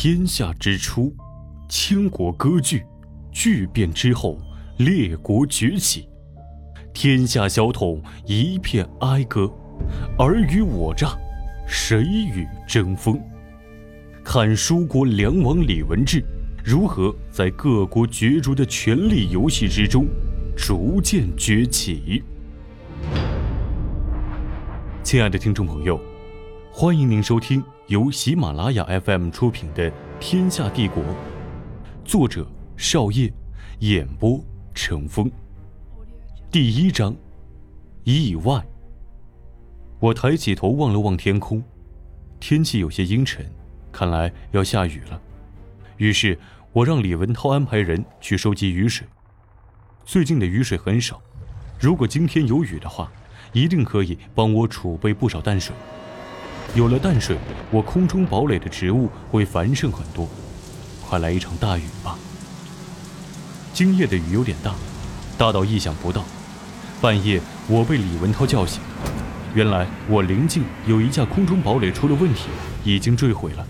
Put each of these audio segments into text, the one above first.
天下之初，千国割据，巨变之后，列国崛起，天下小统一片哀歌，尔虞我诈，谁与争锋？看蜀国梁王李文志如何在各国角逐的权力游戏之中，逐渐崛起。亲爱的听众朋友，欢迎您收听由喜马拉雅 FM 出品的《天下帝国》，作者少叶，演播成风。第一章，意外。我抬起头望了望天空，天气有些阴沉，看来要下雨了。于是我让李文涛安排人去收集雨水。最近的雨水很少，如果今天有雨的话。一定可以帮我储备不少淡水。有了淡水，我空中堡垒的植物会繁盛很多。快来一场大雨吧！今夜的雨有点大，大到意想不到。半夜，我被李文涛叫醒。原来我临近有一架空中堡垒出了问题，已经坠毁了。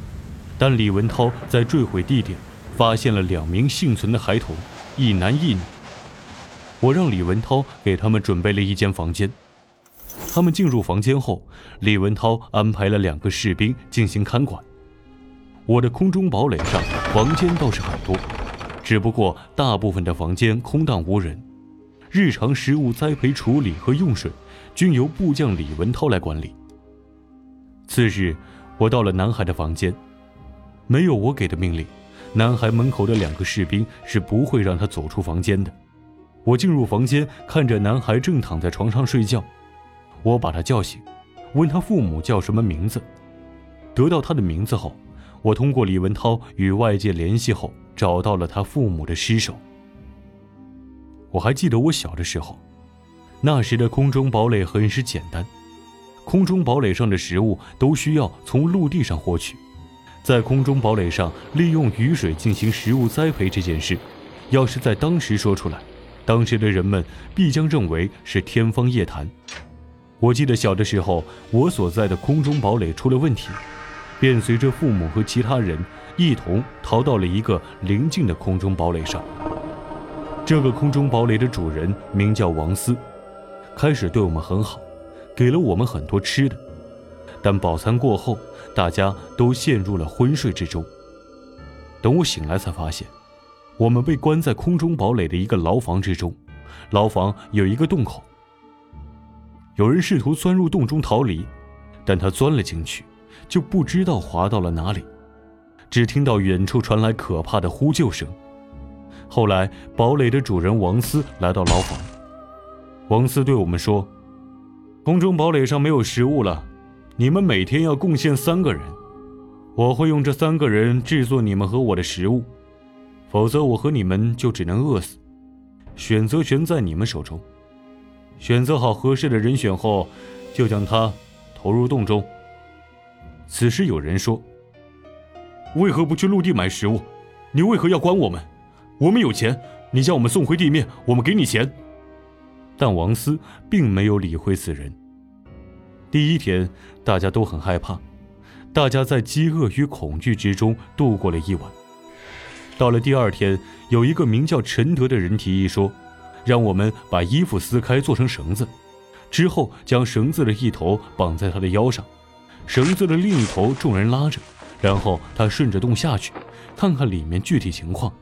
但李文涛在坠毁地点发现了两名幸存的孩童，一男一女。我让李文涛给他们准备了一间房间。他们进入房间后，李文涛安排了两个士兵进行看管。我的空中堡垒上房间倒是很多，只不过大部分的房间空荡无人。日常食物栽培处理和用水，均由部将李文涛来管理。次日，我到了男孩的房间，没有我给的命令，男孩门口的两个士兵是不会让他走出房间的。我进入房间，看着男孩正躺在床上睡觉。我把他叫醒，问他父母叫什么名字。得到他的名字后，我通过李文涛与外界联系后，找到了他父母的尸首。我还记得我小的时候，那时的空中堡垒很是简单，空中堡垒上的食物都需要从陆地上获取，在空中堡垒上利用雨水进行食物栽培这件事，要是在当时说出来，当时的人们必将认为是天方夜谭。我记得小的时候，我所在的空中堡垒出了问题，便随着父母和其他人一同逃到了一个邻近的空中堡垒上。这个空中堡垒的主人名叫王思，开始对我们很好，给了我们很多吃的。但饱餐过后，大家都陷入了昏睡之中。等我醒来，才发现，我们被关在空中堡垒的一个牢房之中，牢房有一个洞口。有人试图钻入洞中逃离，但他钻了进去，就不知道滑到了哪里。只听到远处传来可怕的呼救声。后来，堡垒的主人王斯来到牢房。王斯对我们说：“空中堡垒上没有食物了，你们每天要贡献三个人。我会用这三个人制作你们和我的食物，否则我和你们就只能饿死。选择权在你们手中。”选择好合适的人选后，就将他投入洞中。此时有人说：“为何不去陆地买食物？你为何要关我们？我们有钱，你将我们送回地面，我们给你钱。”但王思并没有理会此人。第一天，大家都很害怕，大家在饥饿与恐惧之中度过了一晚。到了第二天，有一个名叫陈德的人提议说。让我们把衣服撕开做成绳子，之后将绳子的一头绑在他的腰上，绳子的另一头众人拉着，然后他顺着洞下去，看看里面具体情况。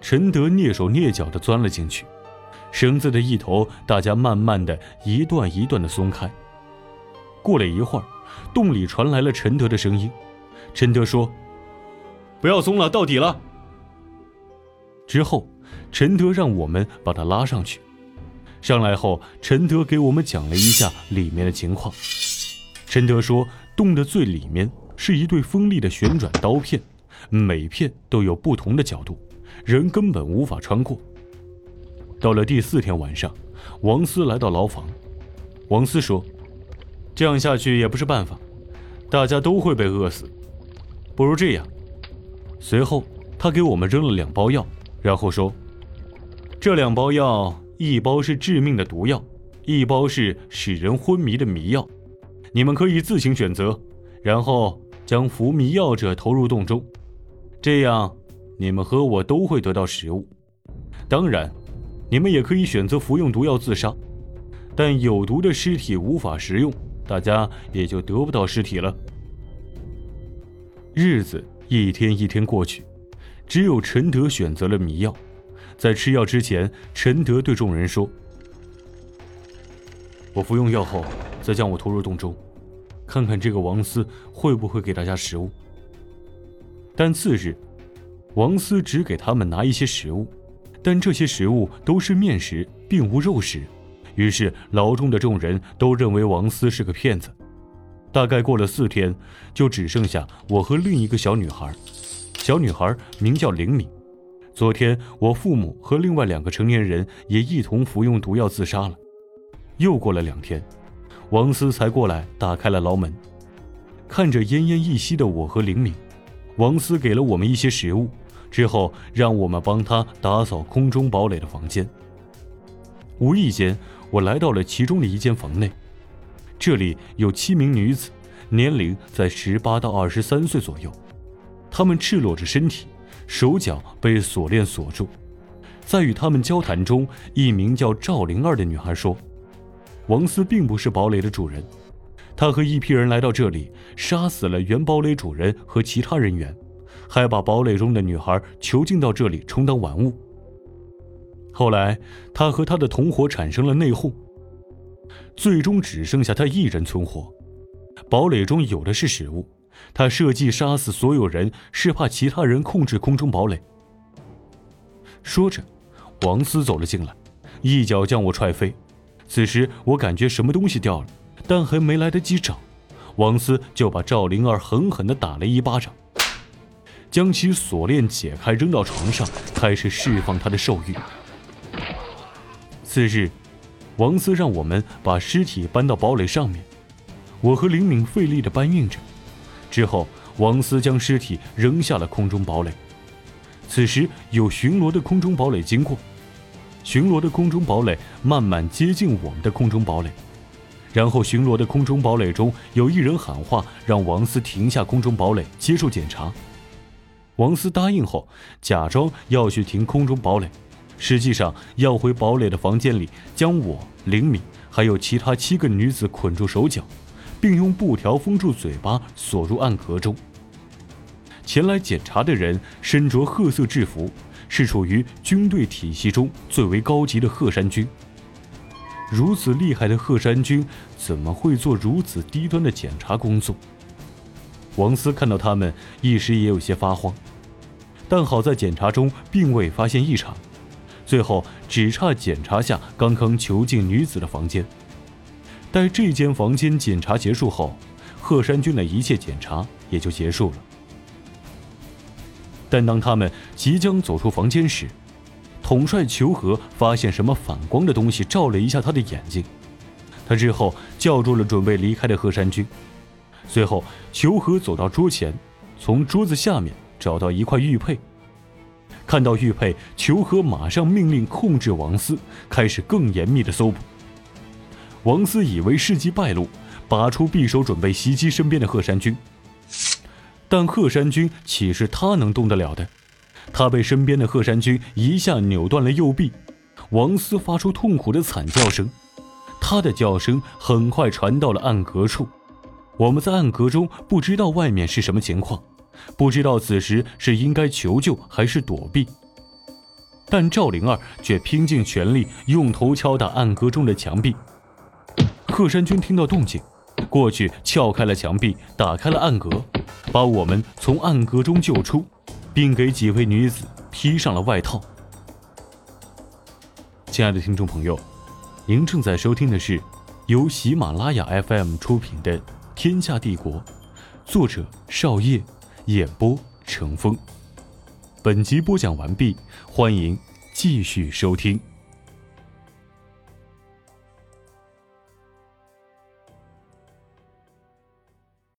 陈德蹑手蹑脚地钻了进去，绳子的一头大家慢慢的一段一段的松开。过了一会儿，洞里传来了陈德的声音。陈德说：“不要松了，到底了。”之后。陈德让我们把他拉上去。上来后，陈德给我们讲了一下里面的情况。陈德说，洞的最里面是一对锋利的旋转刀片，每片都有不同的角度，人根本无法穿过。到了第四天晚上，王思来到牢房。王思说：“这样下去也不是办法，大家都会被饿死。不如这样。”随后，他给我们扔了两包药，然后说。这两包药，一包是致命的毒药，一包是使人昏迷的迷药。你们可以自行选择，然后将服迷药者投入洞中。这样你们和我都会得到食物。当然，你们也可以选择服用毒药自杀，但有毒的尸体无法食用，大家也就得不到尸体了。日子一天一天过去，只有陈德选择了迷药。在吃药之前，陈德对众人说：“我服用药后，再将我拖入洞中，看看这个王司会不会给大家食物。”但次日，王司只给他们拿一些食物，但这些食物都是面食，并无肉食。于是牢中的众人都认为王司是个骗子。大概过了四天，就只剩下我和另一个小女孩。小女孩名叫灵敏。昨天我父母和另外两个成年人也一同服用毒药自杀了。又过了两天，王思才过来打开了牢门，看着奄奄一息的我和灵敏，王思给了我们一些食物，之后让我们帮他打扫空中堡垒的房间。无意间，我来到了其中的一间房内。这里有七名女子，年龄在十八到二十三岁左右，他们赤裸着身体，手脚被锁链锁住。在与他们交谈中，一名叫赵灵儿的女孩说：“王思并不是堡垒的主人，他和一批人来到这里，杀死了原堡垒主人和其他人员，还把堡垒中的女孩囚禁到这里充当玩物。后来，他和他的同伙产生了内讧。”最终只剩下他一人存活。堡垒中有的是食物，他设计杀死所有人，是怕其他人控制空中堡垒。说着，王思走了进来，一脚将我踹飞。此时我感觉什么东西掉了，但还没来得及找，王思就把赵灵儿狠狠地打了一巴掌，将其锁链解开，扔到床上，开始释放他的兽欲。次日。王思让我们把尸体搬到堡垒上面，我和林敏费力地搬运着。之后，王思将尸体扔下了空中堡垒。此时，有巡逻的空中堡垒经过，巡逻的空中堡垒慢慢接近我们的空中堡垒。然后，巡逻的空中堡垒中有一人喊话，让王思停下空中堡垒，接受检查。王思答应后，假装要去停空中堡垒。实际上要回堡垒的房间里，将我、灵敏还有其他七个女子捆住手脚，并用布条封住嘴巴，锁入暗格中。前来检查的人身着褐色制服，是处于军队体系中最为高级的鹤山军。如此厉害的鹤山军，怎么会做如此低端的检查工作？王思看到他们，一时也有些发慌，但好在检查中并未发现异常。最后只差检查下刚刚囚禁女子的房间。待这间房间检查结束后，鹤山君的一切检查也就结束了。但当他们即将走出房间时，统帅求和发现什么反光的东西照了一下他的眼睛，他之后叫住了准备离开的鹤山君。随后，求和走到桌前，从桌子下面找到一块玉佩。看到玉佩，求和马上命令控制王司，开始更严密的搜捕。王思以为事迹败露，拔出匕首准备袭击身边的贺山君，但贺山君岂是他能动得了的？他被身边的贺山君一下扭断了右臂。王思发出痛苦的惨叫声，他的叫声很快传到了暗格处。我们在暗格中不知道外面是什么情况。不知道此时是应该求救还是躲避，但赵灵儿却拼尽全力用头敲打暗格中的墙壁。贺山君听到动静，过去撬开了墙壁，打开了暗格，把我们从暗格中救出，并给几位女子披上了外套。亲爱的听众朋友，您正在收听的是由喜马拉雅 FM 出品的《天下帝国》，作者少叶。演播成风，本集播讲完毕，欢迎继续收听。